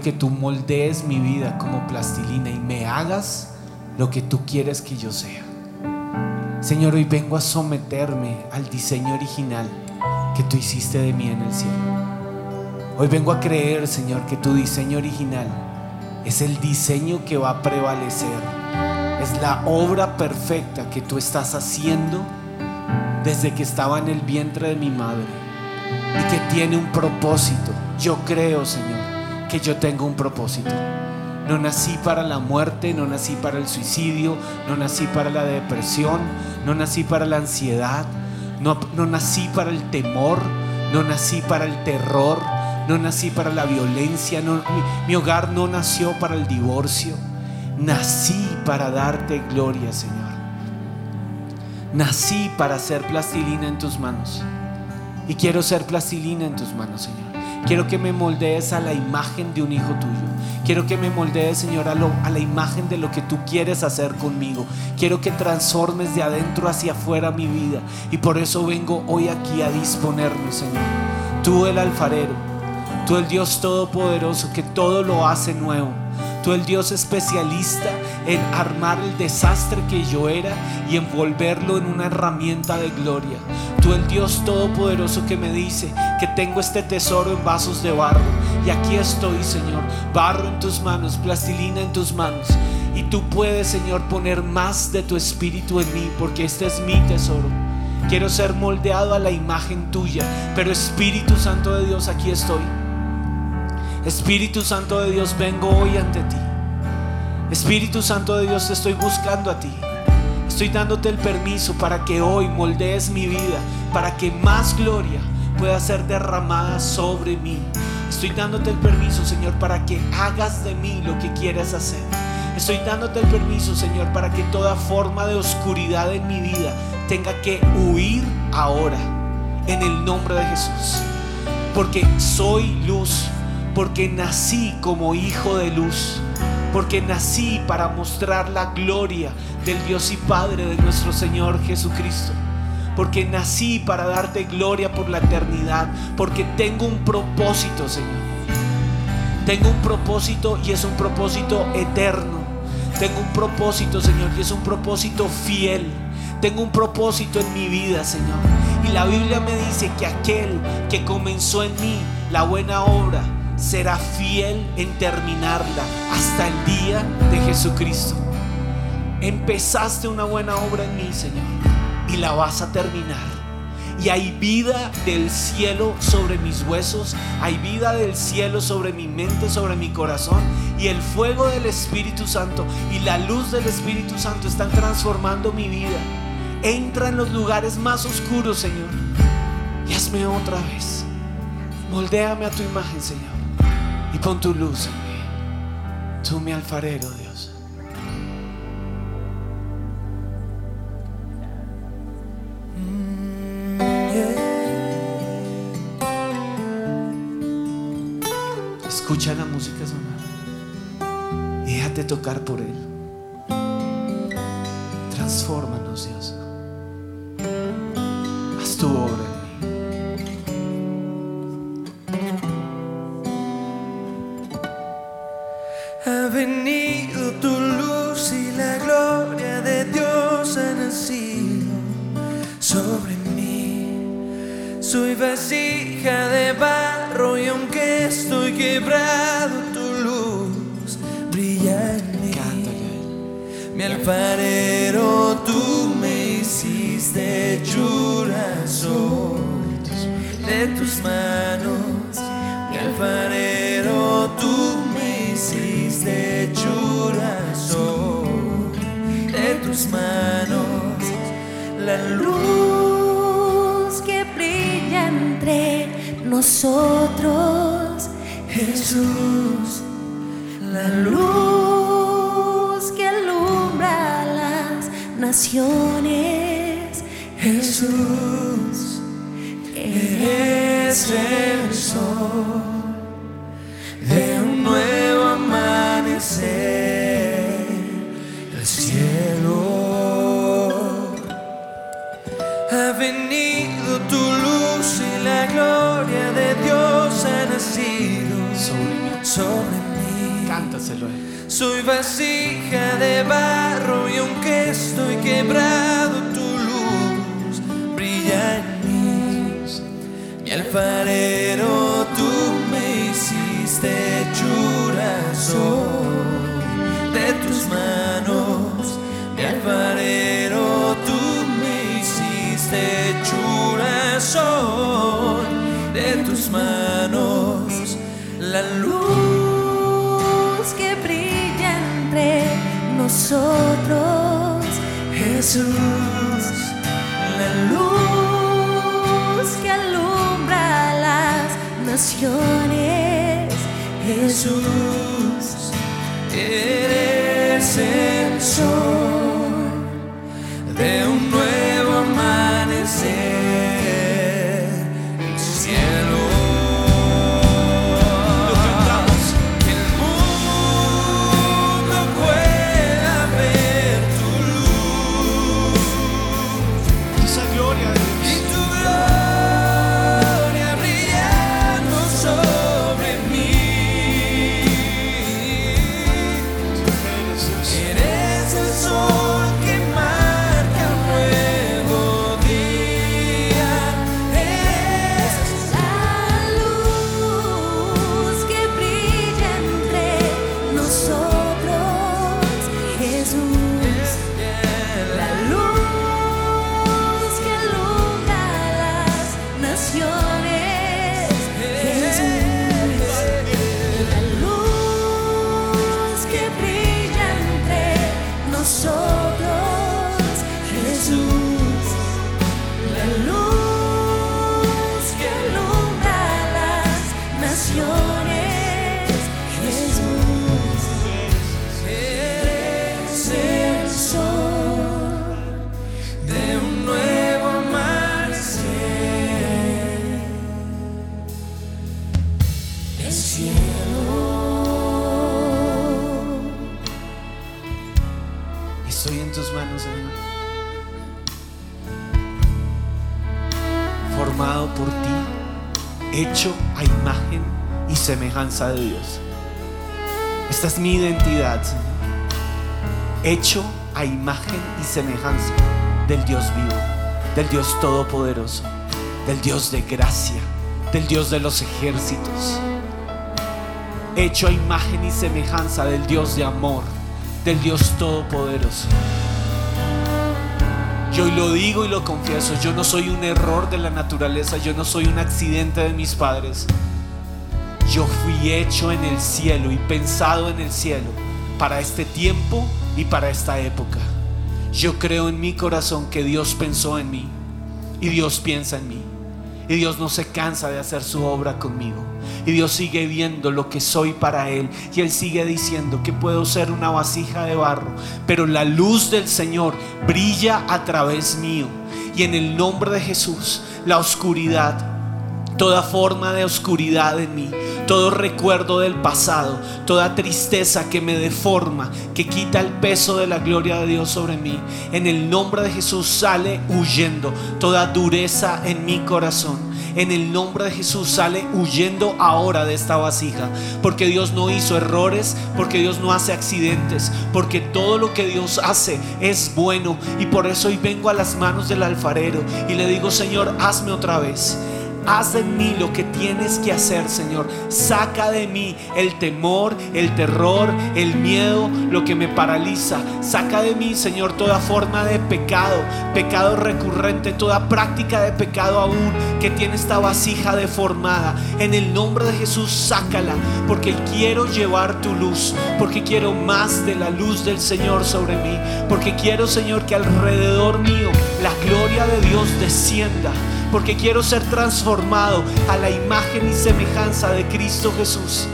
que tú moldees mi vida como plastilina y me hagas lo que tú quieres que yo sea. Señor, hoy vengo a someterme al diseño original que tú hiciste de mí en el cielo. Hoy vengo a creer, Señor, que tu diseño original es el diseño que va a prevalecer. Es la obra perfecta que tú estás haciendo desde que estaba en el vientre de mi madre y que tiene un propósito. Yo creo, Señor, que yo tengo un propósito. No nací para la muerte, no nací para el suicidio, no nací para la depresión, no nací para la ansiedad, no, no nací para el temor, no nací para el terror, no nací para la violencia, mi, mi hogar no nació para el divorcio. Nací para darte gloria, Señor. Nací para ser plastilina en tus manos. Y quiero ser plastilina en tus manos, Señor. Quiero que me moldees a la imagen de un hijo tuyo. Quiero que me moldees, Señor, a, a, la imagen de lo que tú quieres hacer conmigo. Quiero que transformes de adentro hacia afuera mi vida. Y por eso vengo hoy aquí a disponerme, Señor. Tú el alfarero, tú el Dios todopoderoso que todo lo hace nuevo. Tú el Dios especialista en armar el desastre que yo era y envolverlo en una herramienta de gloria. Tú el Dios todopoderoso que me dice que tengo este tesoro en vasos de barro. Y aquí estoy, Señor, barro en tus manos, plastilina en tus manos. Y tú puedes, Señor, poner más de tu espíritu en mí, porque este es mi tesoro. Quiero ser moldeado a la imagen tuya, pero Espíritu Santo de Dios, aquí estoy. Espíritu Santo de Dios, vengo hoy ante ti. Espíritu Santo de Dios, te estoy buscando a ti. Estoy dándote el permiso para que hoy moldees mi vida, para que más gloria pueda ser derramada sobre mí. Estoy dándote el permiso, Señor, para que hagas de mí lo que quieras hacer. Estoy dándote el permiso, Señor, para que toda forma de oscuridad en mi vida tenga que huir ahora, en el nombre de Jesús. Porque soy luz porque nací como hijo de luz, porque nací para mostrar la gloria del Dios y Padre de nuestro Señor Jesucristo, porque nací para darte gloria por la eternidad, porque tengo un propósito, Señor. Tengo un propósito y es un propósito eterno. Tengo un propósito, Señor, y es un propósito fiel. Tengo un propósito en mi vida, Señor. Y la Biblia me dice que aquel que comenzó en mí la buena obra, será fiel en terminarla hasta el día de Jesucristo. Empezaste una buena obra en mí, Señor, y la vas a terminar. Y hay vida del cielo sobre mis huesos, hay vida del cielo sobre mi mente, sobre mi corazón. Y el fuego del Espíritu Santo y la luz del Espíritu Santo están transformando mi vida. Entra en los lugares más oscuros, Señor. Y hazme otra vez. Moldéame a tu imagen, Señor pon tu luz en mí. Tú mi alfarero, Dios. Escucha la música sonar déjate tocar por Él. Transfórmanos, vasija de barro y aunque estoy quebrado, tu luz brilla en mí. Mi alfarero, tú me hiciste hechura soy de tus manos. Mi alfarero, Luz nosotros, Jesús, la luz que alumbra las naciones, Jesús, eres el sol Soy vasija de barro y aunque estoy quebrado, tu luz brilla en mí. Mi alfarero, tú me hiciste hechura de tus manos. Mi alfarero, tú me hiciste hechura de tus manos. La luz nosotros, Jesús, la luz que alumbra las naciones, Jesús, eres el sol hecho a imagen y semejanza de Dios. Esta es mi identidad. Hecho a imagen y semejanza del Dios vivo, del Dios todopoderoso, del Dios de gracia, del Dios de los ejércitos. Hecho a imagen y semejanza del Dios de amor, del Dios todopoderoso. Yo lo digo y lo confieso, yo no soy un error de la naturaleza, yo no soy un accidente de mis padres. Yo fui hecho en el cielo y pensado en el cielo para este tiempo y para esta época. Yo creo en mi corazón que Dios pensó en mí y Dios piensa en mí. Y Dios no se cansa de hacer su obra conmigo. Y Dios sigue viendo lo que soy para Él. Y Él sigue diciendo que puedo ser una vasija de barro. Pero la luz del Señor brilla a través mío. Y en el nombre de Jesús, la oscuridad toda forma de oscuridad en mí, todo recuerdo del pasado, toda tristeza que me deforma, que quita el peso de la gloria de Dios sobre mí. En el nombre de Jesús sale huyendo toda dureza en mi corazón. En el nombre de Jesús sale huyendo ahora de esta vasija. Porque Dios no hizo errores, porque Dios no hace accidentes, porque todo lo que Dios hace es bueno. Y por eso hoy vengo a las manos del alfarero y le digo, Señor, hazme otra vez. Haz en mí lo que tienes que hacer, Señor. Saca de mí el temor, el terror, el miedo, lo que me paraliza. Saca de mí, Señor, toda forma de pecado, pecado recurrente, toda práctica de pecado aún que tiene esta vasija deformada. En el nombre de Jesús, sácala, porque quiero llevar tu luz, porque quiero más de la luz del Señor sobre mí, porque quiero, Señor, que alrededor mío la gloria de Dios descienda porque quiero ser transformado a la imagen y semejanza de Cristo Jesús.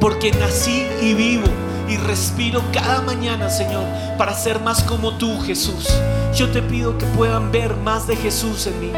Porque nací y vivo y respiro cada mañana, Señor, para ser más como tú, Jesús. Yo te pido que puedan ver más de Jesús en mí.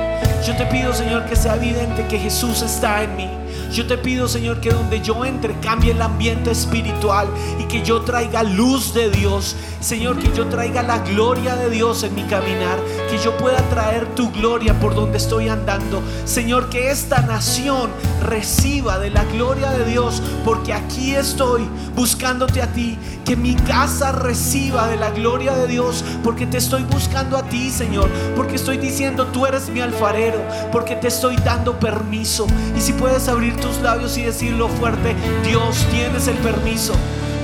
Yo te pido, Señor, que sea evidente que Jesús está en mí. Yo te pido, Señor, que donde yo entre cambie el ambiente espiritual y que yo traiga luz de Dios. Señor, que yo traiga la gloria de Dios en mi caminar, que yo pueda traer tu gloria por donde estoy andando. Señor, que esta nación reciba de la gloria de Dios, porque aquí estoy buscándote a ti. Que mi casa reciba de la gloria de Dios, porque te estoy buscando a ti, Señor. Porque estoy diciendo, tú eres mi alfarero, porque te estoy dando permiso. Y si puedes abrir tus labios y decirlo fuerte, Dios, tienes el permiso.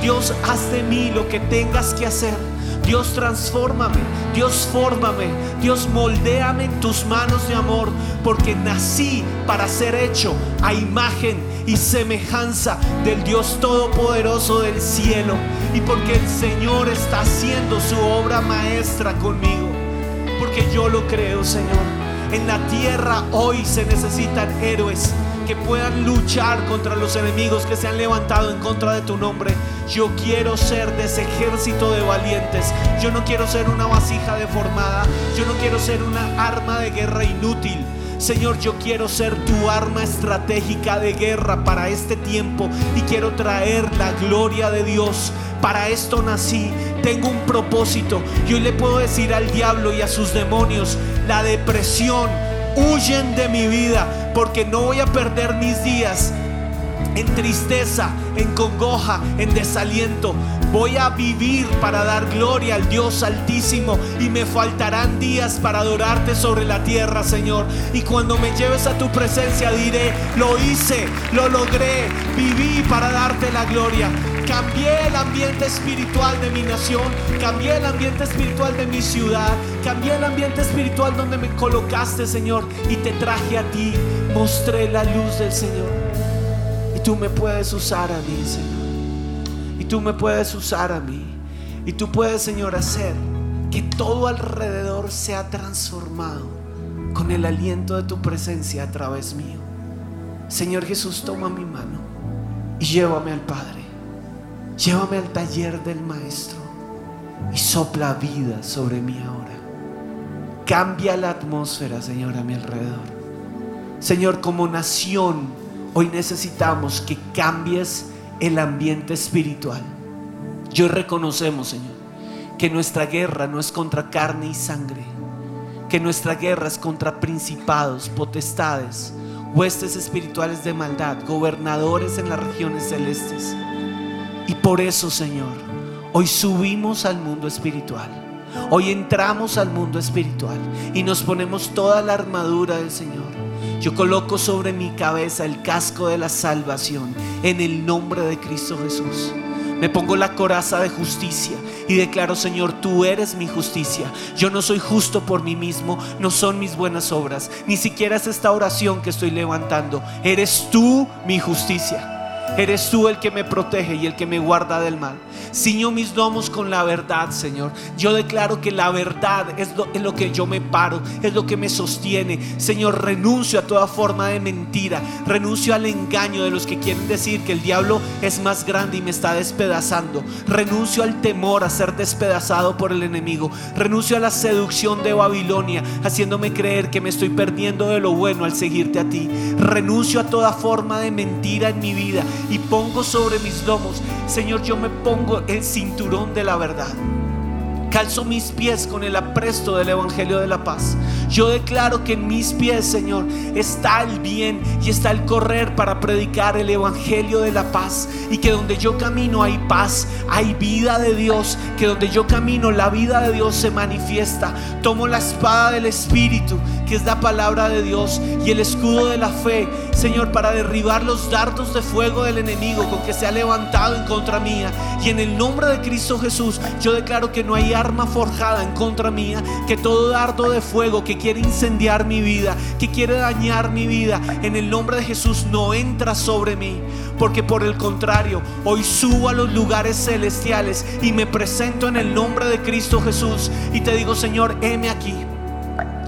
Dios, haz de mí lo que tengas que hacer. Dios, transfórmame. Dios, fórmame. Dios, moldéame en tus manos de amor. Porque nací para ser hecho a imagen y semejanza del Dios Todopoderoso del cielo. Y porque el Señor está haciendo su obra maestra conmigo. Porque yo lo creo, Señor. En la tierra hoy se necesitan héroes que puedan luchar contra los enemigos que se han levantado en contra de tu nombre. Yo quiero ser de ese ejército de valientes. Yo no quiero ser una vasija deformada. Yo no quiero ser una arma de guerra inútil. Señor, yo quiero ser tu arma estratégica de guerra para este tiempo y quiero traer la gloria de Dios. Para esto nací, tengo un propósito. Y hoy le puedo decir al diablo y a sus demonios, la depresión, huyen de mi vida porque no voy a perder mis días en tristeza, en congoja, en desaliento. Voy a vivir para dar gloria al Dios altísimo y me faltarán días para adorarte sobre la tierra, Señor. Y cuando me lleves a tu presencia diré, lo hice, lo logré, viví para darte la gloria. Cambié el ambiente espiritual de mi nación, cambié el ambiente espiritual de mi ciudad, cambié el ambiente espiritual donde me colocaste, Señor, y te traje a ti. Mostré la luz del Señor. Y tú me puedes usar a mí, Señor. Y tú me puedes usar a mí. Y tú puedes, Señor, hacer que todo alrededor sea transformado con el aliento de tu presencia a través mío. Señor Jesús, toma mi mano y llévame al Padre. Llévame al taller del Maestro y sopla vida sobre mí ahora. Cambia la atmósfera, Señor, a mi alrededor. Señor, como nación, hoy necesitamos que cambies el ambiente espiritual. Yo reconocemos, Señor, que nuestra guerra no es contra carne y sangre, que nuestra guerra es contra principados, potestades, huestes espirituales de maldad, gobernadores en las regiones celestes. Y por eso, Señor, hoy subimos al mundo espiritual. Hoy entramos al mundo espiritual y nos ponemos toda la armadura del Señor. Yo coloco sobre mi cabeza el casco de la salvación en el nombre de Cristo Jesús. Me pongo la coraza de justicia y declaro, Señor, tú eres mi justicia. Yo no soy justo por mí mismo, no son mis buenas obras, ni siquiera es esta oración que estoy levantando. Eres tú mi justicia. Eres tú el que me protege y el que me guarda del mal. Ciño mis lomos con la verdad, Señor. Yo declaro que la verdad es en lo que yo me paro, es lo que me sostiene. Señor, renuncio a toda forma de mentira. Renuncio al engaño de los que quieren decir que el diablo es más grande y me está despedazando. Renuncio al temor a ser despedazado por el enemigo. Renuncio a la seducción de Babilonia, haciéndome creer que me estoy perdiendo de lo bueno al seguirte a ti. Renuncio a toda forma de mentira en mi vida y pongo sobre mis lomos, Señor, yo me pongo el cinturón de la verdad. Calzo mis pies con el apresto del Evangelio de la paz. Yo declaro que en mis pies, Señor, está el bien y está el correr para predicar el Evangelio de la paz. Y que donde yo camino hay paz, hay vida de Dios. Que donde yo camino la vida de Dios se manifiesta. Tomo la espada del Espíritu, que es la palabra de Dios, y el escudo de la fe, Señor, para derribar los dardos de fuego del enemigo con que se ha levantado en contra mía. Y en el nombre de Cristo Jesús, yo declaro que no hay arma forjada en contra mía, que todo dardo de fuego que quiere incendiar mi vida, que quiere dañar mi vida, en el nombre de Jesús no entra sobre mí. Porque por el contrario, hoy subo a los lugares celestiales y me presento en el nombre de Cristo Jesús y te digo, Señor, heme aquí.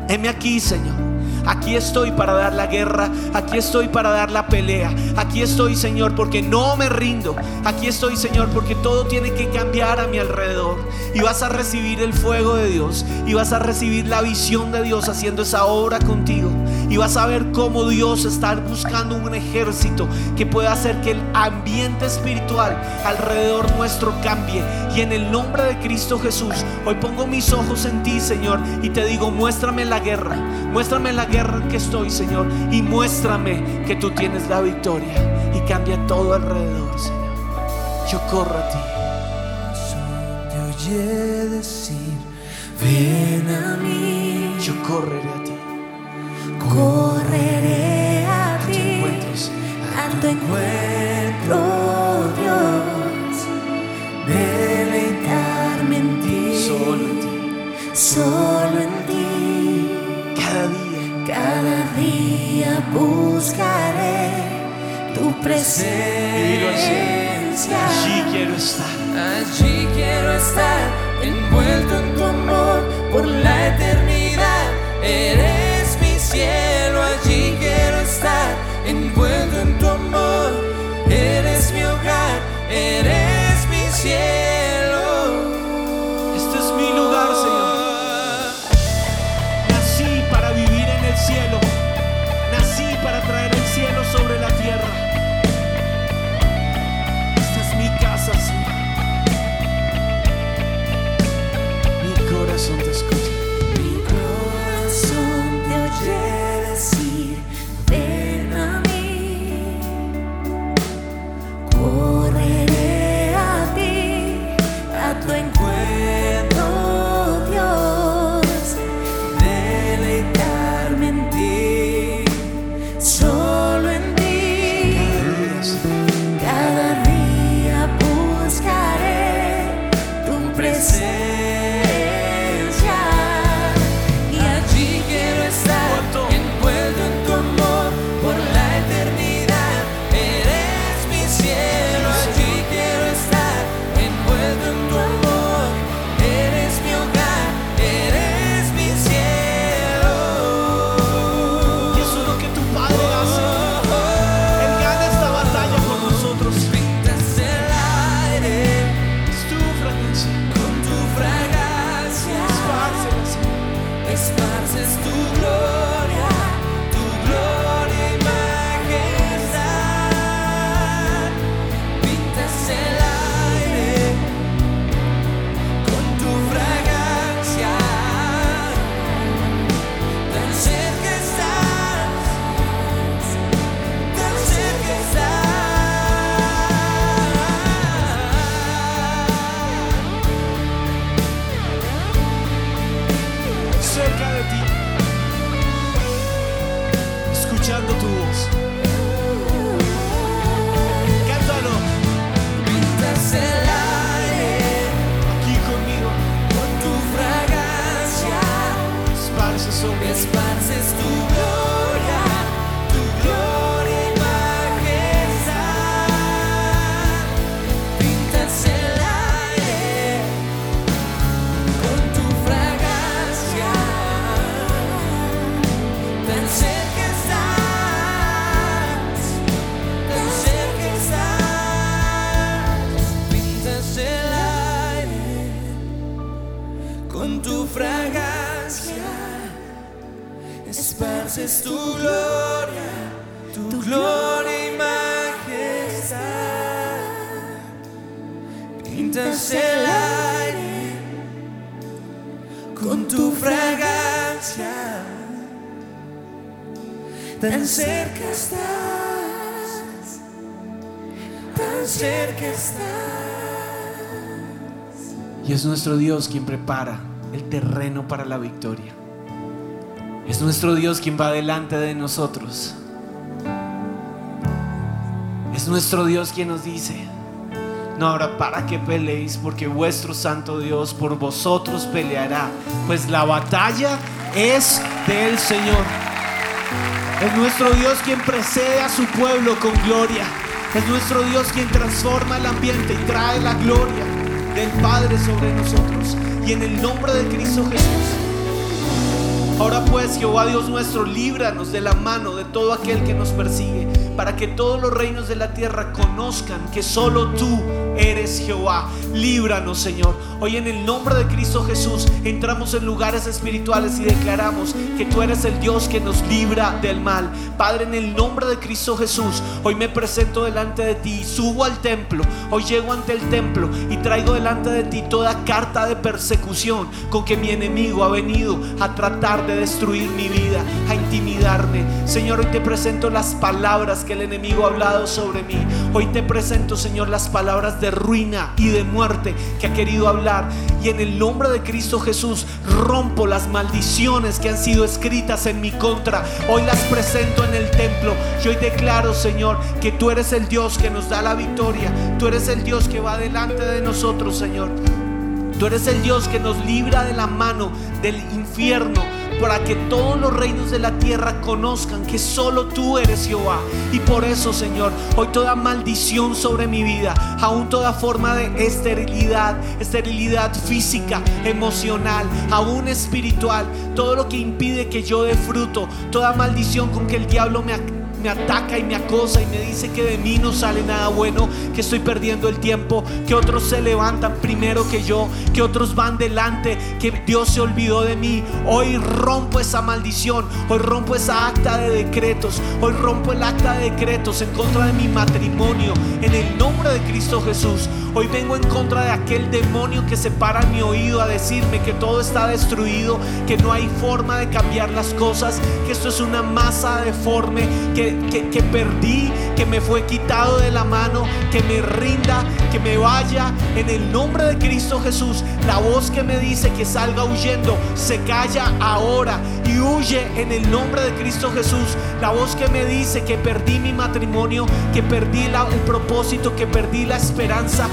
Heme aquí, Señor. Aquí estoy para dar la guerra, aquí estoy para dar la pelea, aquí estoy Señor porque no me rindo, aquí estoy Señor porque todo tiene que cambiar a mi alrededor y vas a recibir el fuego de Dios y vas a recibir la visión de Dios haciendo esa obra contigo Y vas a ver cómo Dios está buscando un ejército que pueda hacer que el ambiente espiritual alrededor nuestro cambie. Y en el nombre de Cristo Jesús, hoy pongo mis ojos en ti, Señor, y te digo, muéstrame la guerra. Muéstrame la guerra en que estoy, Señor. Y muéstrame que tú tienes la victoria. Y cambia todo alrededor, Señor. Yo corro a ti. Te oye decir, ven a mí, Yo correré a ti. Correré a ti, a tu encuentro, Dios. Deleitarme en ti, Solo en ti. solo en ti. Cada día. Buscaré tu presencia. Allí quiero estar. allí quiero estar, envuelto en tu amor por la eternidad. Eres con tu fragancia. Tan cerca estás, tan cerca estás. Y es nuestro Dios quien prepara el terreno para la victoria. Es nuestro Dios quien va delante de nosotros. Es nuestro Dios quien nos dice, no habrá para que peleéis porque vuestro santo Dios por vosotros peleará, pues la batalla es del Señor. Es nuestro Dios quien precede a su pueblo con gloria. Es nuestro Dios quien transforma el ambiente y trae la gloria del Padre sobre nosotros. Y en el nombre de Cristo Jesús. Ahora pues, Jehová Dios nuestro, líbranos de la mano de todo aquel que nos persigue. Para que todos los reinos de la tierra conozcan que solo tú eres Jehová. Líbranos, Señor. Hoy en el nombre de Cristo Jesús entramos en lugares espirituales y declaramos que tú eres el Dios que nos libra del mal. Padre, en el nombre de Cristo Jesús, hoy me presento delante de ti, subo al templo, hoy llego ante el templo y traigo delante de ti toda carta de persecución con que mi enemigo ha venido a tratar de destruir mi vida, a intimidarme. Señor, hoy te presento las palabras que el enemigo ha hablado sobre mí. Hoy te presento, Señor, las palabras de ruina y de muerte que ha querido hablar. Y en el nombre de Cristo Jesús rompo las maldiciones que han sido escritas en mi contra. Hoy las presento en el templo. Y hoy declaro, Señor, que tú eres el Dios que nos da la victoria. Tú eres el Dios que va delante de nosotros, Señor. Tú eres el Dios que nos libra de la mano del infierno para que todos los reinos de la tierra conozcan que solo tú eres Jehová. Y por eso, Señor, hoy toda maldición sobre mi vida, aún toda forma de esterilidad, esterilidad física, emocional, aún espiritual, todo lo que impide que yo dé fruto, toda maldición con que el diablo me me ataca y me acosa y me dice que de mí no sale nada bueno, que estoy perdiendo el tiempo, que otros se levantan primero que yo, que otros van delante, que Dios se olvidó de mí. Hoy rompo esa maldición, hoy rompo esa acta de decretos, hoy rompo el acta de decretos en contra de mi matrimonio, en el nombre de Cristo Jesús. Hoy vengo en contra de aquel demonio que se para mi oído a decirme que todo está destruido, que no hay forma de cambiar las cosas, que esto es una masa deforme, que que, perdí, que me fue quitado de la mano, que me rinda, que me vaya. En el nombre de Cristo Jesús, la voz que me dice que salga huyendo, se calla ahora y huye en el nombre de Cristo Jesús. La voz que me dice que perdí mi matrimonio, que perdí el propósito, que perdí la esperanza,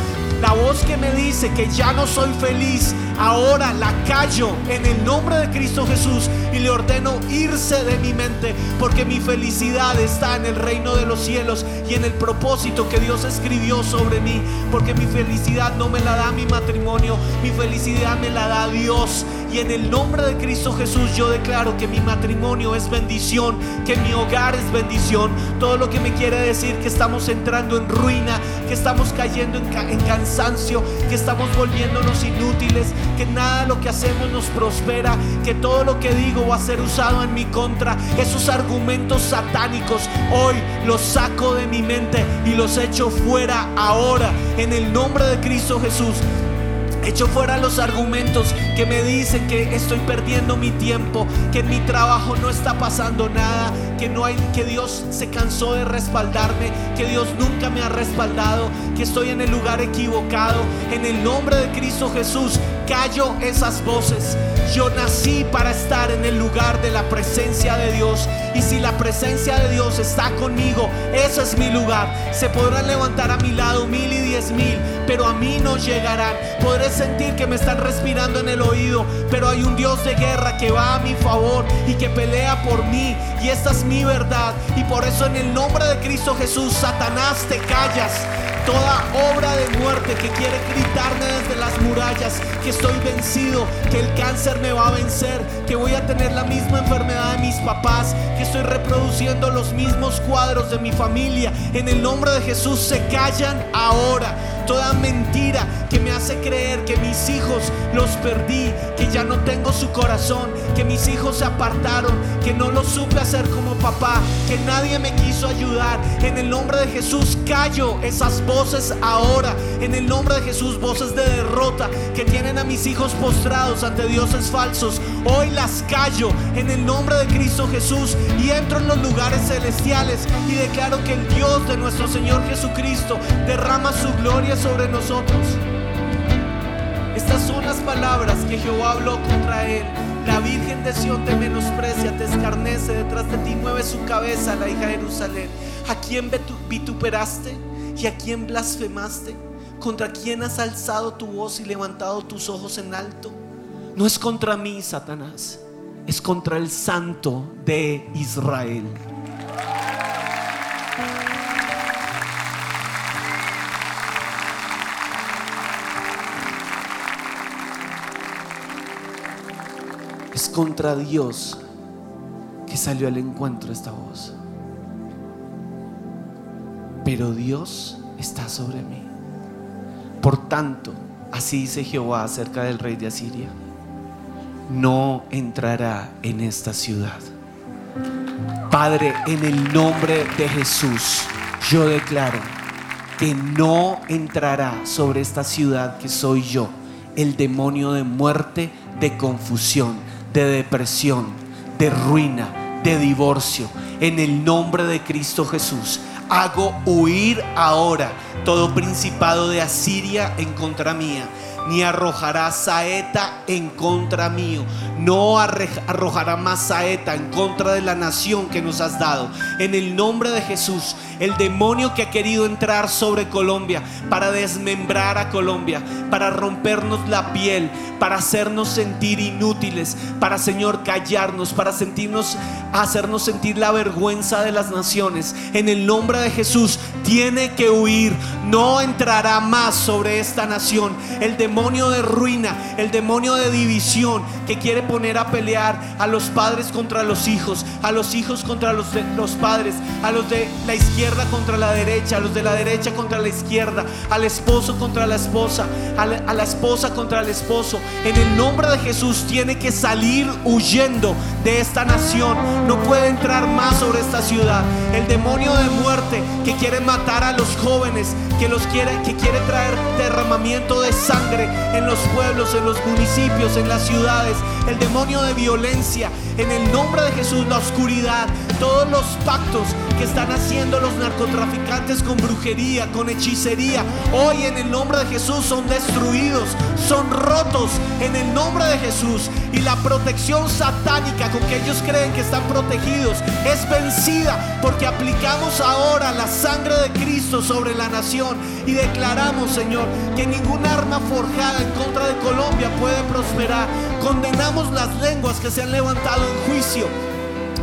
la voz que me dice que ya no soy feliz, ahora la callo en el nombre de Cristo Jesús y le ordeno irse de mi mente porque mi felicidad está en el reino de los cielos y en el propósito que Dios escribió sobre mí. Porque mi felicidad no me la da mi matrimonio, mi felicidad me la da Dios. Y en el nombre de Cristo Jesús yo declaro que mi matrimonio es bendición, que mi hogar es bendición. Todo lo que me quiere decir que estamos entrando en ruina, que estamos cayendo en, cansancio, que estamos volviéndonos inútiles, que nada lo que hacemos nos prospera, que todo lo que digo va a ser usado en mi contra. Esos argumentos satánicos hoy los saco de mi mente y los echo fuera ahora en el nombre de Cristo Jesús. Echo fuera los argumentos que me dicen que estoy perdiendo mi tiempo, que en mi trabajo no está pasando nada, que no hay que Dios se cansó de respaldarme, que Dios nunca me ha respaldado, que estoy en el lugar equivocado. En el nombre de Cristo Jesús, callo esas voces. Yo nací para estar en el lugar de la presencia de Dios. Y si la presencia de Dios está conmigo, ese es mi lugar. Se podrán levantar a mi lado mil y diez mil, pero a mí no llegarán. Podré sentir que me están respirando en el oído, pero hay un Dios de guerra que va a mi favor y que pelea por mí. Y esta es mi verdad. Y por eso en el nombre de Cristo Jesús, Satanás, te callas toda obra de muerte que quiere gritarme desde las murallas que estoy vencido, que el cáncer me va a vencer, que voy a tener la misma enfermedad de mis papás, que estoy reproduciendo los mismos cuadros de mi familia. En el nombre de Jesús se callan ahora toda mentira que me hace creer que mis hijos los perdí, que ya no tengo su corazón, que mis hijos se apartaron, que no lo supe hacer como papá, que nadie me quiso ayudar. En el nombre de Jesús callo esas voces ahora. En el nombre de Jesús, voces de derrota que tienen a mis hijos postrados ante dioses falsos. Hoy las callo en el nombre de Cristo Jesús y entro en los lugares celestiales y declaro que el Dios de nuestro Señor Jesucristo derrama su gloria sobre nosotros. Estas son las palabras que Jehová habló contra él. La Virgen de Sion te menosprecia, te escarnece, detrás de ti mueve su cabeza la hija de Jerusalén. ¿A quién vituperaste y a quién blasfemaste? ¿Contra quién has alzado tu voz y levantado tus ojos en alto? No es contra mí, Satanás, es contra el Santo de Israel. Es contra Dios que salió al encuentro esta voz. pero Dios está sobre mí. Por tanto, así dice Jehová acerca del rey de Asiria, no entrará en esta ciudad. Padre, en el nombre de Jesús, yo declaro que no entrará sobre esta ciudad que soy yo el demonio de muerte, de confusión, de depresión, de ruina, de divorcio. En el nombre de Cristo Jesús, hago huir ahora todo principado de Asiria en contra mía ni arrojará saeta en contra mío. No arrojará más saeta en contra de la nación que nos has dado. En el nombre de Jesús, el demonio que ha querido entrar sobre Colombia para desmembrar a Colombia, para rompernos la piel, para hacernos sentir inútiles, para Señor callarnos, para sentirnos hacernos sentir la vergüenza de las naciones. En el nombre de Jesús tiene que huir, no entrará más sobre esta nación. El de ruina, el demonio de división que quiere poner a pelear a los padres contra los hijos, a los hijos contra los, los padres, a los de la izquierda contra la derecha, a los de la derecha contra la izquierda, al esposo contra la esposa, a la, a la esposa contra el esposo. En el nombre de Jesús tiene que salir huyendo de esta nación. No puede entrar más sobre esta ciudad. El demonio de muerte que quiere matar a los jóvenes, que los quiere, que quiere traer derramamiento de sangre en los pueblos, en los municipios, en las ciudades. El demonio de violencia, en el nombre de Jesús, la oscuridad, todos los pactos que están haciendo los narcotraficantes con brujería, con hechicería, hoy en el nombre de Jesús son destruidos, son rotos en el nombre de Jesús. Y la protección satánica con que ellos creen que están protegidos es vencida porque aplicamos ahora la sangre de Cristo sobre la nación y declaramos, Señor, que ningún arma forjada en contra de Colombia puede prosperar. Condenamos las lenguas que se han levantado en juicio.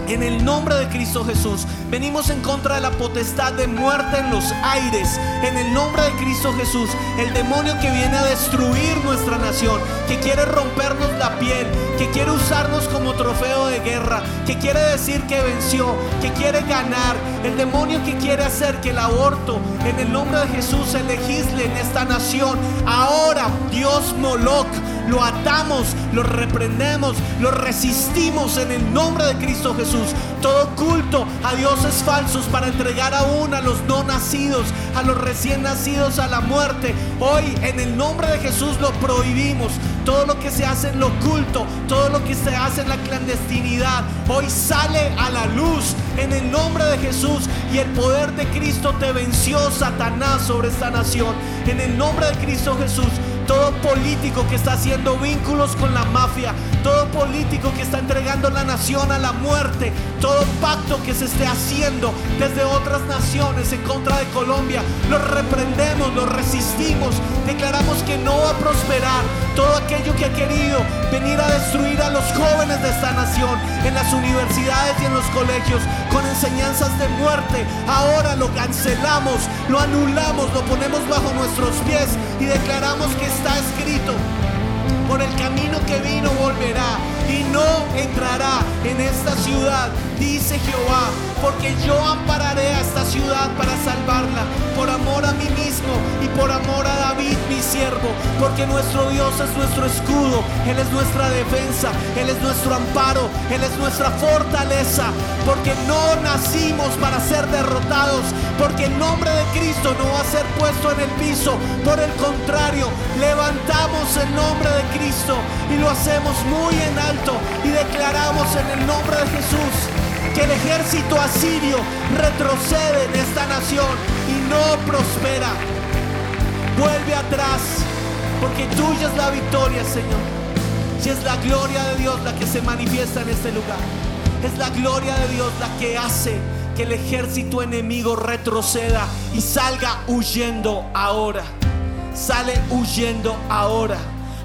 En el nombre de Cristo Jesús, venimos en contra de la potestad de muerte en los aires. En el nombre de Cristo Jesús, el demonio que viene a destruir nuestra nación, que quiere rompernos la piel, que quiere usarnos como trofeo de guerra, que quiere decir que venció, que quiere ganar. El demonio que quiere hacer que el aborto en el nombre de Jesús se legisle en esta nación. Ahora, Dios Moloch lo atamos, lo reprendemos, lo resistimos en el nombre de Cristo Jesús. Todo culto a falsos para entregar aún a los no nacidos, a los recién nacidos a la muerte. Hoy en el nombre de Jesús lo prohibimos. Todo lo que se hace en lo oculto, todo lo que se hace en la clandestinidad, hoy sale a la luz en el nombre de Jesús y el poder de Cristo te venció Satanás sobre esta nación. En el nombre de Cristo Jesús todo político que está haciendo vínculos con la mafia, todo político que está entregando la nación a la muerte, todo pacto que se esté haciendo desde otras naciones en contra de Colombia, lo reprendemos, lo resistimos, declaramos que no va a prosperar todo aquello que ha querido venir a destruir a los jóvenes de esta nación en las universidades y en los colegios con enseñanzas de muerte. Ahora lo cancelamos, lo anulamos, lo ponemos bajo nuestros pies y declaramos que está escrito. Por el camino que vino volverá y no entrará en esta ciudad, dice Jehová, porque yo ampararé a esta ciudad para salvarla, por amor a mí mismo y por amor a David, mi siervo, porque nuestro Dios es nuestro escudo, Él es nuestra defensa, Él es nuestro amparo, Él es nuestra fortaleza, porque no nacimos para ser derrotados, porque el nombre de Cristo no va a ser puesto en el piso, por el contrario, levantamos el nombre de Cristo y lo hacemos muy en alto y declaramos en el nombre de Jesús que el ejército asirio retrocede en esta nación y no prospera. Vuelve atrás, porque tuya es la victoria, Señor. Y es la gloria de Dios la que se manifiesta en este lugar. Es la gloria de Dios la que hace que el ejército enemigo retroceda y salga huyendo ahora. Sale huyendo ahora.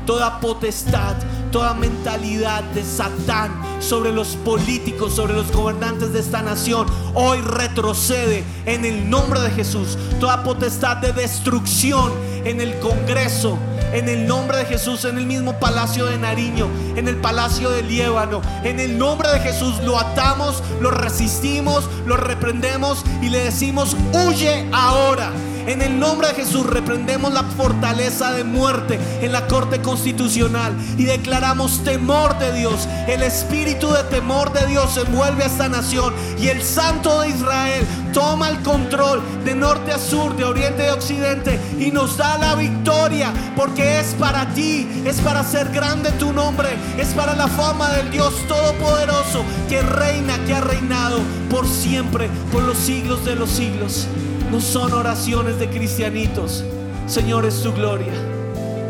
Toda potestad, toda mentalidad de Satán sobre los políticos, sobre los gobernantes de esta nación, hoy retrocede en el nombre de Jesús. Toda potestad de destrucción en el Congreso, en el nombre de Jesús, en el mismo palacio de Nariño, en el palacio de Líbano. En el nombre de Jesús lo atamos, lo resistimos, lo reprendemos y le decimos, huye ahora. En el nombre de Jesús reprendemos la fortaleza de muerte en la Corte Constitucional y declaramos temor de Dios. El espíritu de temor de Dios envuelve a esta nación y el Santo de Israel toma el control de norte a sur, de oriente a occidente y nos da la victoria porque es para ti, es para ser grande tu nombre, es para la fama del Dios Todopoderoso que reina, que ha reinado por siempre, por los siglos de los siglos. No son oraciones de cristianitos. Señor, es tu gloria.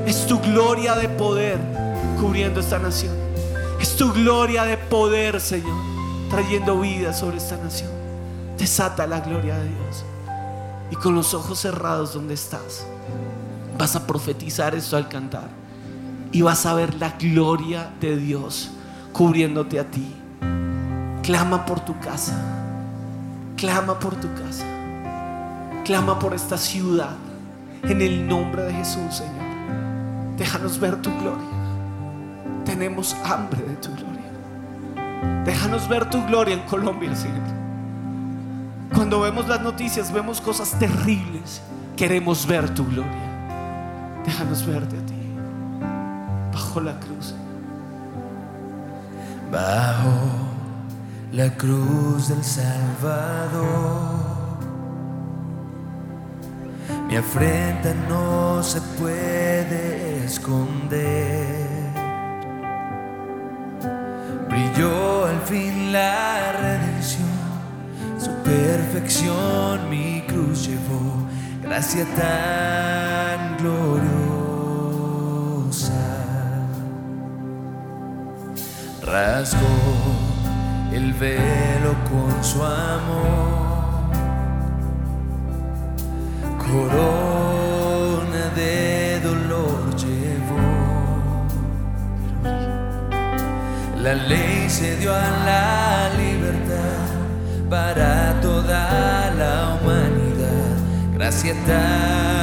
Es tu gloria de poder cubriendo esta nación. Es tu gloria de poder, Señor, trayendo vida sobre esta nación. Desata la gloria de Dios. Y con los ojos cerrados donde estás, vas a profetizar esto al cantar. Y vas a ver la gloria de Dios cubriéndote a ti. Clama por tu casa. Clama por tu casa. Clama por esta ciudad en el nombre de Jesús, Señor. Déjanos ver tu gloria. Tenemos hambre de tu gloria. Déjanos ver tu gloria en Colombia, Señor. Cuando vemos las noticias, vemos cosas terribles. Queremos ver tu gloria. Déjanos verte a ti. Bajo la cruz. Bajo la cruz del Salvador. Mi afrenta no se puede esconder. Brilló al fin la redención, su perfección mi cruz llevó, gracia tan gloriosa. Rasgó el velo con su amor corona de dolor llevó. La ley se dio a la libertad para toda la humanidad. Gracia tan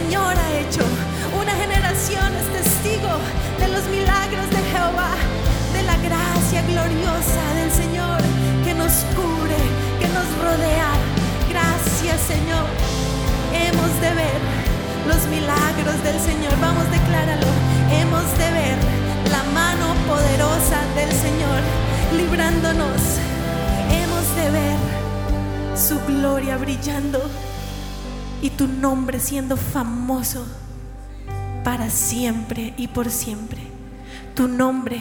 Señor ha hecho. Una generación es testigo de los milagros de Jehová, de la gracia gloriosa del Señor que nos cubre, que nos rodea. Gracias Señor. Hemos de ver los milagros del Señor. Vamos, decláralo. Hemos de ver la mano poderosa del Señor librándonos. Hemos de ver su gloria brillando y tu nombre siendo famoso para siempre y por siempre. Tu nombre,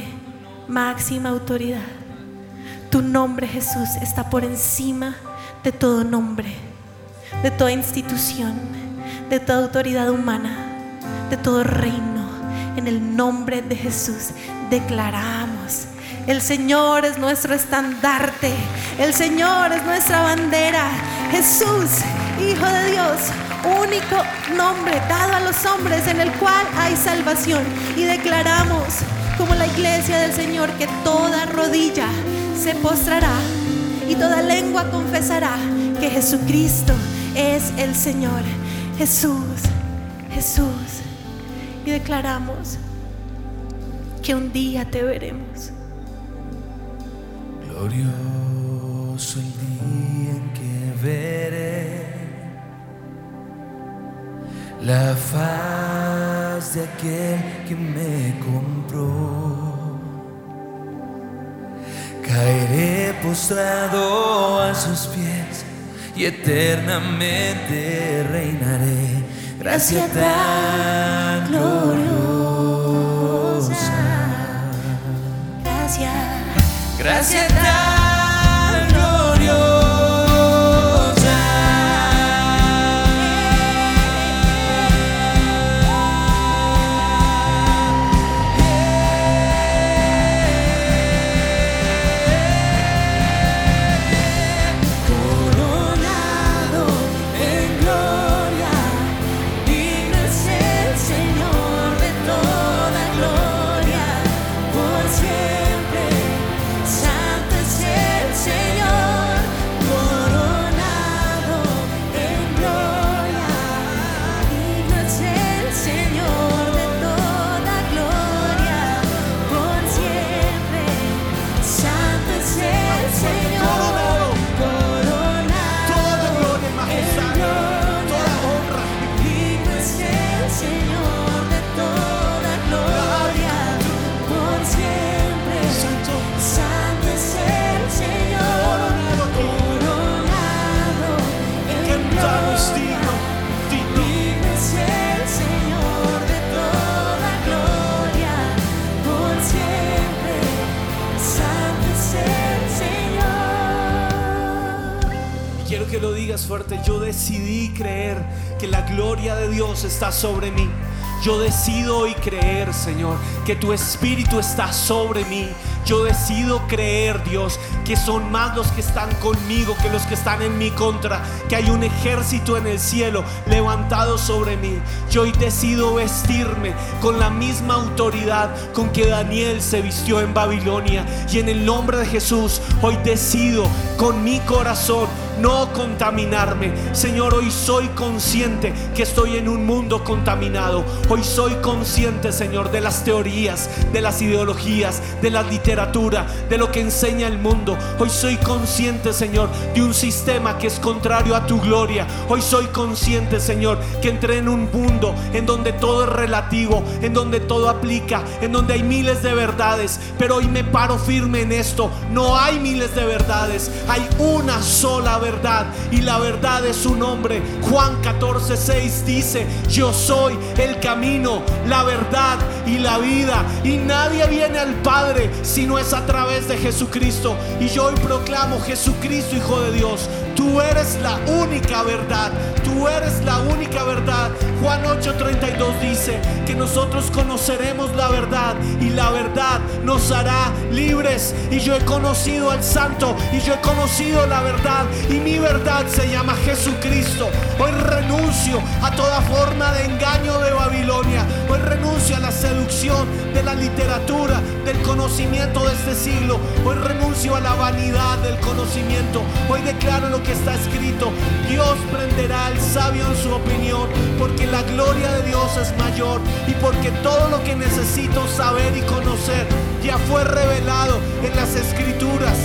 máxima autoridad. Tu nombre, Jesús, está por encima de todo nombre, de toda institución, de toda autoridad humana, de todo reino. En el nombre de Jesús declaramos. El Señor es nuestro estandarte. El Señor es nuestra bandera. Jesús, Hijo de Dios, único nombre dado a los hombres en el cual hay salvación. Y declaramos como la iglesia del Señor que toda rodilla se postrará y toda lengua confesará que Jesucristo es el Señor. Jesús, Jesús. Y declaramos que un día te veremos. Glorioso el día en que veré la faz de aquel que me compró. Caeré postrado a sus pies y eternamente reinaré. Gracia tan gloriosa. Gracias. Gracia tan fuerte. Yo decidí creer que la gloria de Dios está sobre mí. Yo decido hoy creer, Señor, que tu Espíritu está sobre mí. Yo decido creer, Dios, que son más los que están conmigo que los que están en mi contra. Que hay un ejército en el cielo levantado sobre mí. Yo hoy decido vestirme con la misma autoridad con que Daniel se vistió en Babilonia. Y en el nombre de Jesús, hoy decido con mi corazón no contaminarme. Señor, hoy soy consciente que estoy en un mundo contaminado. Hoy soy consciente, Señor, de las teorías, de las ideologías, de la literatura, de lo que enseña el mundo. Hoy soy consciente, Señor, de un sistema que es contrario a tu gloria. Hoy soy consciente, Señor, que entré en un mundo en donde todo es relativo, en donde todo aplica, en donde hay miles de verdades. Pero hoy me paro firme en esto. No hay miles de verdades, hay una sola verdad y la verdad es su nombre. Juan 14, 6 dice, yo soy el camino, la verdad y la vida. Y nadie viene al Padre si no es a través de Jesucristo. Y yo hoy proclamo Jesucristo, Hijo de Dios. Tú eres la única verdad. Tú eres la única verdad. Juan 8:32 dice que nosotros conoceremos la verdad y la verdad nos hará libres. Y yo he conocido al Santo y yo he conocido la verdad y mi verdad se llama Jesucristo. Hoy renuncio a toda forma de engaño de Babilonia. Hoy renuncio a la seducción de la literatura, del conocimiento de este siglo. Hoy renuncio a la vanidad del conocimiento. Hoy declaro lo que está escrito. Dios prenderá al sabio en su opinión, porque la gloria de Dios es mayor y porque todo lo que necesito saber y conocer ya fue revelado en las escrituras.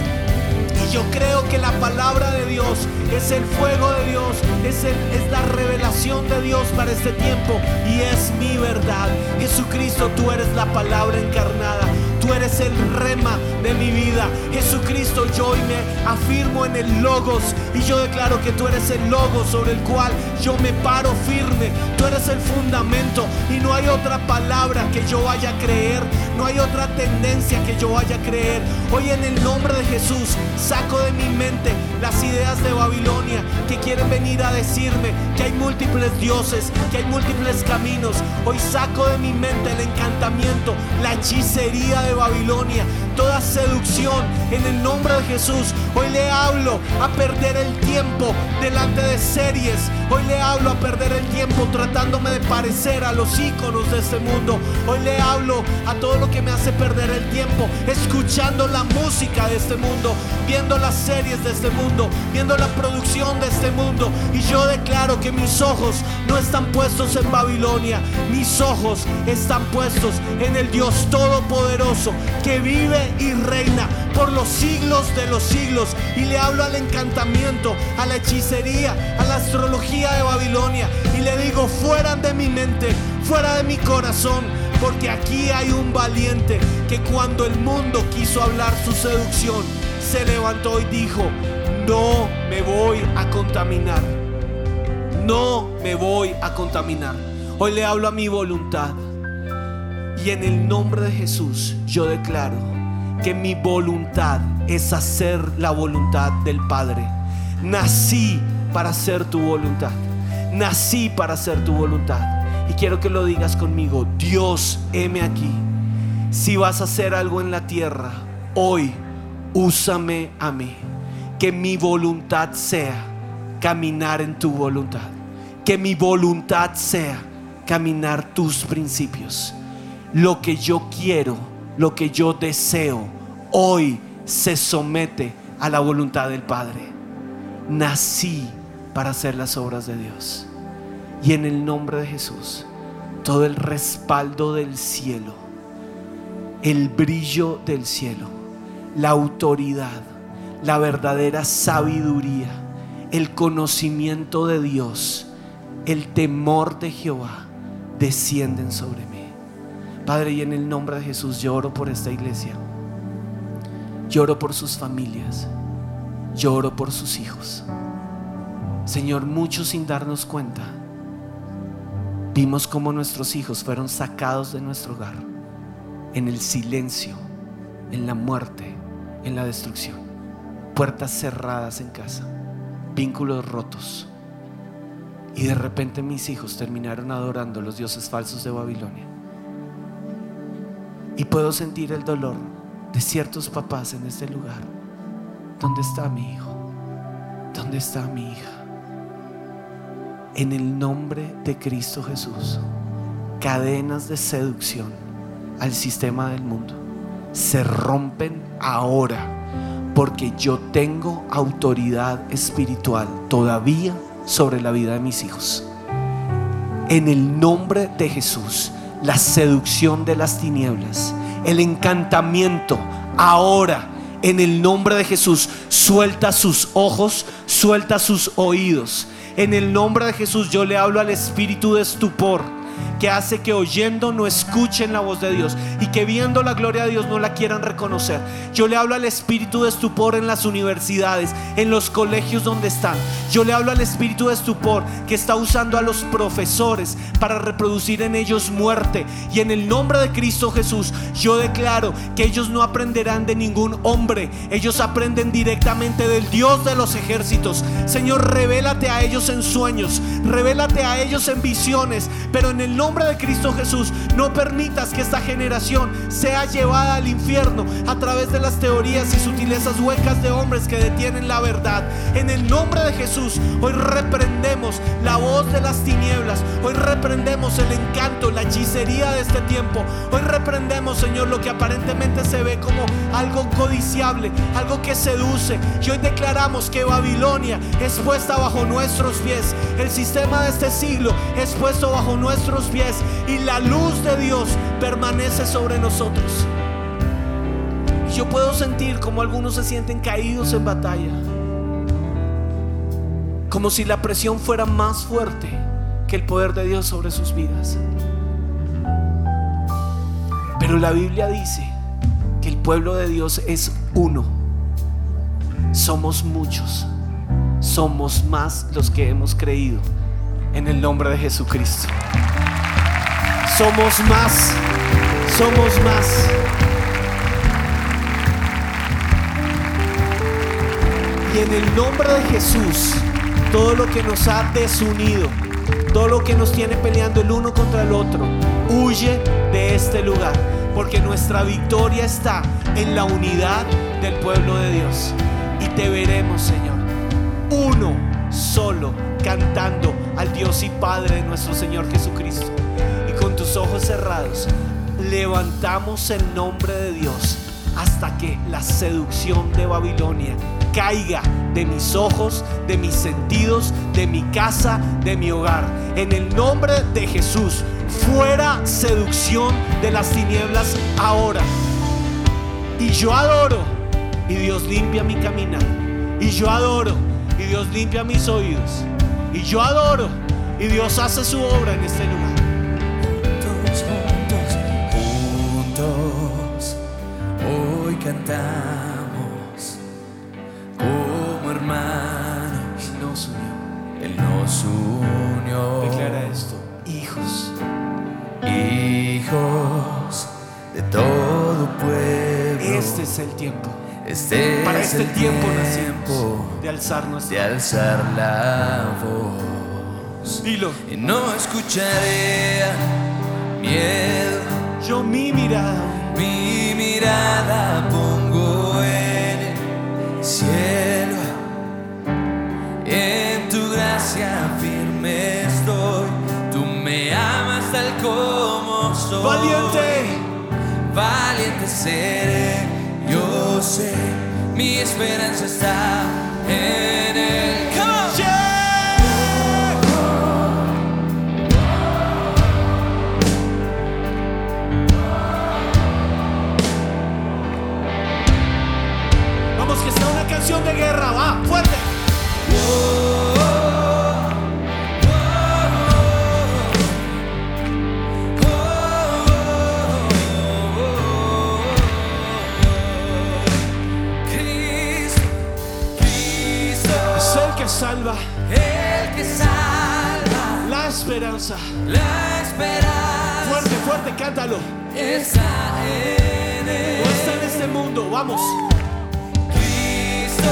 Y yo creo que la palabra de Dios es el fuego de Dios, es, es la revelación de Dios para este tiempo y es mi verdad. Jesucristo, tú eres la palabra encarnada. Tú eres el rema de mi vida. Jesucristo, yo hoy me afirmo en el logos y yo declaro que tú eres el logos sobre el cual yo me paro firme. Tú eres el fundamento y no hay otra palabra que yo vaya a creer. No hay otra tendencia que yo vaya a creer. Hoy en el nombre de Jesús saco de mi mente las ideas de Babilonia que quieren venir a decirme que hay múltiples dioses, que hay múltiples caminos. Hoy saco de mi mente el encantamiento, la hechicería de Babilonia, toda seducción en el nombre de Jesús. Hoy le hablo a perder el tiempo delante de series. Hoy le hablo a perder el tiempo tratándome de parecer a los íconos de este mundo. Hoy le hablo a todo lo que me hace perder el tiempo, escuchando la música de este mundo, viendo las series de este mundo, viendo la producción de este mundo. Y yo declaro que mis ojos no están puestos en Babilonia, mis ojos están puestos en el Dios Todopoderoso que vive y reina por los siglos de los siglos. Y le hablo al encantamiento, a la hechicería, a la astrología de Babilonia. Y le digo, fuera de mi mente, fuera de mi corazón. Porque aquí hay un valiente que cuando el mundo quiso hablar su seducción, se levantó y dijo, no me voy a contaminar. No me voy a contaminar. Hoy le hablo a mi voluntad. Y en el nombre de Jesús yo declaro que mi voluntad es hacer la voluntad del Padre. Nací para hacer tu voluntad. Nací para hacer tu voluntad. Y quiero que lo digas conmigo. Dios, heme aquí. Si vas a hacer algo en la tierra, hoy úsame a mí. Que mi voluntad sea caminar en tu voluntad. Que mi voluntad sea caminar tus principios. Lo que yo quiero, lo que yo deseo, hoy se somete a la voluntad del Padre. Nací para hacer las obras de Dios. Y en el nombre de Jesús, todo el respaldo del cielo, el brillo del cielo, la autoridad, la verdadera sabiduría, el conocimiento de Dios, el temor de Jehová, descienden sobre mí. Padre, y en el nombre de Jesús lloro por esta iglesia. Lloro por sus familias. Lloro por sus hijos. Señor, muchos sin darnos cuenta, vimos cómo nuestros hijos fueron sacados de nuestro hogar, en el silencio, en la muerte, en la destrucción. Puertas cerradas en casa, vínculos rotos. Y de repente mis hijos terminaron adorando los dioses falsos de Babilonia. Y puedo sentir el dolor de ciertos papás en este lugar. ¿Dónde está mi hijo? ¿Dónde está mi hija? En el nombre de Cristo Jesús, cadenas de seducción al sistema del mundo se rompen ahora porque yo tengo autoridad espiritual todavía sobre la vida de mis hijos. En el nombre de Jesús, la seducción de las tinieblas, el encantamiento, ahora en el nombre de Jesús, suelta sus ojos, suelta sus oídos. En el nombre de Jesús yo le hablo al espíritu de estupor que hace que oyendo no escuchen la voz de Dios y que viendo la gloria de Dios no la quieran reconocer. Yo le hablo al espíritu de estupor en las universidades, en los colegios donde están. Yo le hablo al espíritu de estupor que está usando a los profesores para reproducir en ellos muerte. Y en el nombre de Cristo Jesús, yo declaro que ellos no aprenderán de ningún hombre, ellos aprenden directamente del Dios de los ejércitos. Señor, revélate a ellos en sueños, revélate a ellos en visiones, pero en el nombre de Cristo Jesús, no permitas que esta generación sea llevada al infierno a través de las teorías y sutilezas huecas de hombres que detienen la verdad. En el nombre de Jesús, hoy reprendemos la voz de las tinieblas. Hoy reprendemos el encanto, la hechicería de este tiempo. Hoy reprendemos, Señor, lo que aparentemente se ve como algo codiciable, algo que seduce. Y hoy declaramos que Babilonia es puesta bajo nuestros pies. El sistema de este siglo es puesto bajo nuestros pies. Y la luz de Dios permanece sobre nosotros. Y yo puedo sentir como algunos se sienten caídos en batalla. Como si la presión fuera más fuerte que el poder de Dios sobre sus vidas. Pero la Biblia dice que el pueblo de Dios es uno. Somos muchos. Somos más los que hemos creído en el nombre de Jesucristo. Somos más. Somos más. Y en el nombre de Jesús, todo lo que nos ha desunido, todo lo que nos tiene peleando el uno contra el otro, huye de este lugar. Porque nuestra victoria está en la unidad del pueblo de Dios. Y te veremos, Señor. Uno solo cantando al Dios y Padre de nuestro Señor Jesucristo. Y con tus ojos cerrados, levantamos el nombre de Dios hasta que la seducción de Babilonia caiga de mis ojos, de mis sentidos, de mi casa, de mi hogar. En el nombre de Jesús, fuera seducción de las tinieblas ahora. Y yo adoro y Dios limpia mi caminar. Y yo adoro y Dios limpia mis oídos. Y yo adoro y Dios hace su obra en este lugar. Cantamos como hermanos. Él nos unió. Él nos unió. Declara esto. Hijos. hijos de todo pueblo. Este es el tiempo. Este Para es este el tiempo nacimos de alzar de nuestra alzar la voz. Dilo. Y no escucharé miedo, Yo mi mirada mi mirada pongo en el cielo. En tu gracia firme estoy, tú me amas tal como soy. valiente. Valiente seré, yo sé, mi esperanza está en esperanza. la esperanza Fuerte, fuerte, cántalo. está en No está en este mundo, vamos. Cristo,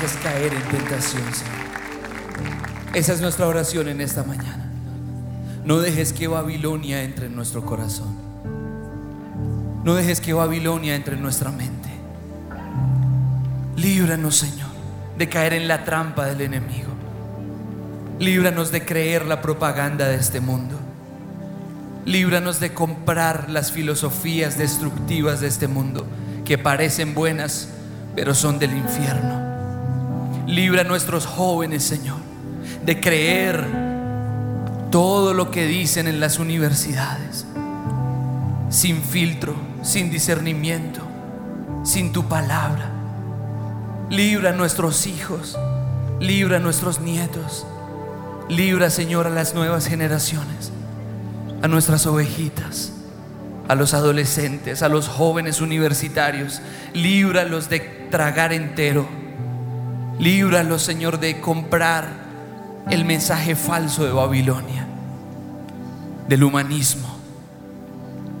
dejes caer en tentación, Señor. Esa es nuestra oración en esta mañana. No dejes que Babilonia entre en nuestro corazón. No dejes que Babilonia entre en nuestra mente. Líbranos, Señor, de caer en la trampa del enemigo. Líbranos de creer la propaganda de este mundo. Líbranos de comprar las filosofías destructivas de este mundo que parecen buenas, pero son del infierno. Libra a nuestros jóvenes, Señor, de creer todo lo que dicen en las universidades, sin filtro, sin discernimiento, sin tu palabra. Libra a nuestros hijos, libra a nuestros nietos, libra, Señor, a las nuevas generaciones, a nuestras ovejitas, a los adolescentes, a los jóvenes universitarios. Líbralos de tragar entero. Líbralos, Señor, de comprar el mensaje falso de Babilonia, del humanismo,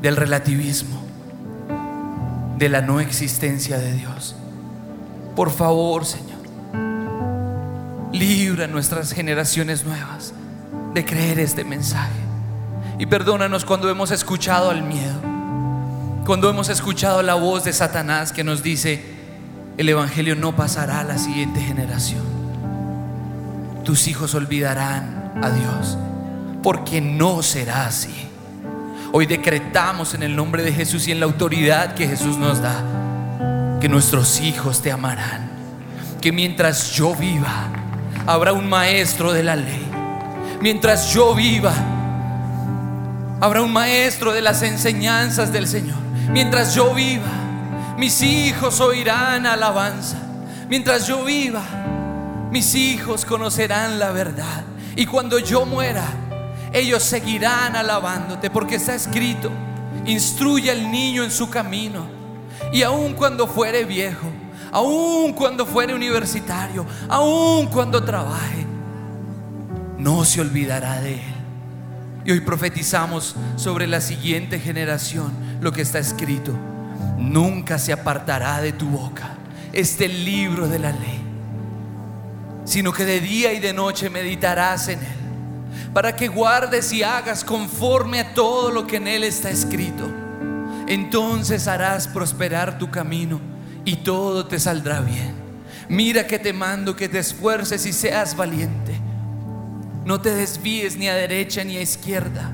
del relativismo, de la no existencia de Dios. Por favor, Señor, libra a nuestras generaciones nuevas de creer este mensaje. Y perdónanos cuando hemos escuchado al miedo, cuando hemos escuchado la voz de Satanás que nos dice, el Evangelio no pasará a la siguiente generación. Tus hijos olvidarán a Dios, porque no será así. Hoy decretamos en el nombre de Jesús y en la autoridad que Jesús nos da, que nuestros hijos te amarán, que mientras yo viva, habrá un maestro de la ley. Mientras yo viva, habrá un maestro de las enseñanzas del Señor. Mientras yo viva, mis hijos oirán alabanza. Mientras yo viva, Mis hijos conocerán la verdad. Y cuando yo muera, ellos seguirán alabándote porque está escrito, instruye al niño en su camino. Y aun cuando fuere viejo, aun cuando fuere universitario, aun cuando trabaje, no se olvidará de él. Y hoy profetizamos sobre la siguiente generación lo que está escrito. Nunca se apartará de tu boca este libro de la ley, sino que de día y de noche meditarás en él, para que guardes y hagas conforme a todo lo que en él está escrito. Entonces harás prosperar tu camino y todo te saldrá bien. Mira que te mando que te esfuerces y seas valiente. No te desvíes ni a derecha ni a izquierda.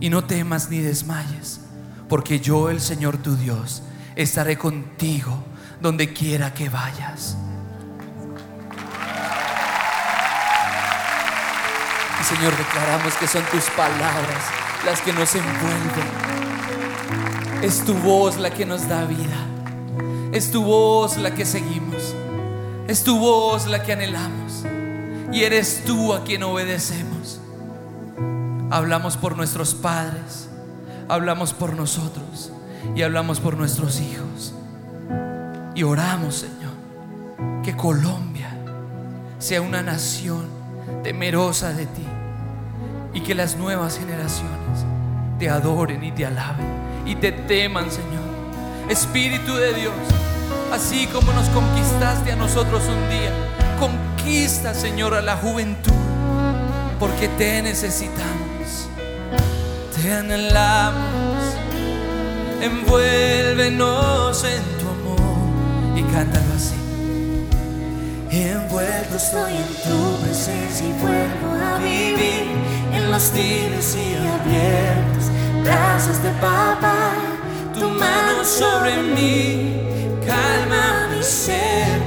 Y no temas ni desmayes, porque yo, el Señor tu Dios, estaré contigo donde quiera que vayas. Y Señor, declaramos que son tus palabras las que nos envuelven. Es tu voz la que nos da vida. Es tu voz la que seguimos. Es tu voz la que anhelamos y eres tú a quien obedecemos. Hablamos por nuestros padres, hablamos por nosotros y hablamos por nuestros hijos. Y oramos, Señor, que Colombia sea una nación temerosa de ti y que las nuevas generaciones te adoren y te alaben y te teman, Señor. Espíritu de Dios, así como nos conquistaste a nosotros un día, conquista, Señor, a la juventud, porque te necesitamos, te anhelamos, envuélvenos en tu amor y cántalo así. Envuelto estoy en tu presencia y vuelvo a vivir en los tibios y abiertos brazos de papá. Tu mano sobre mí calma mi ser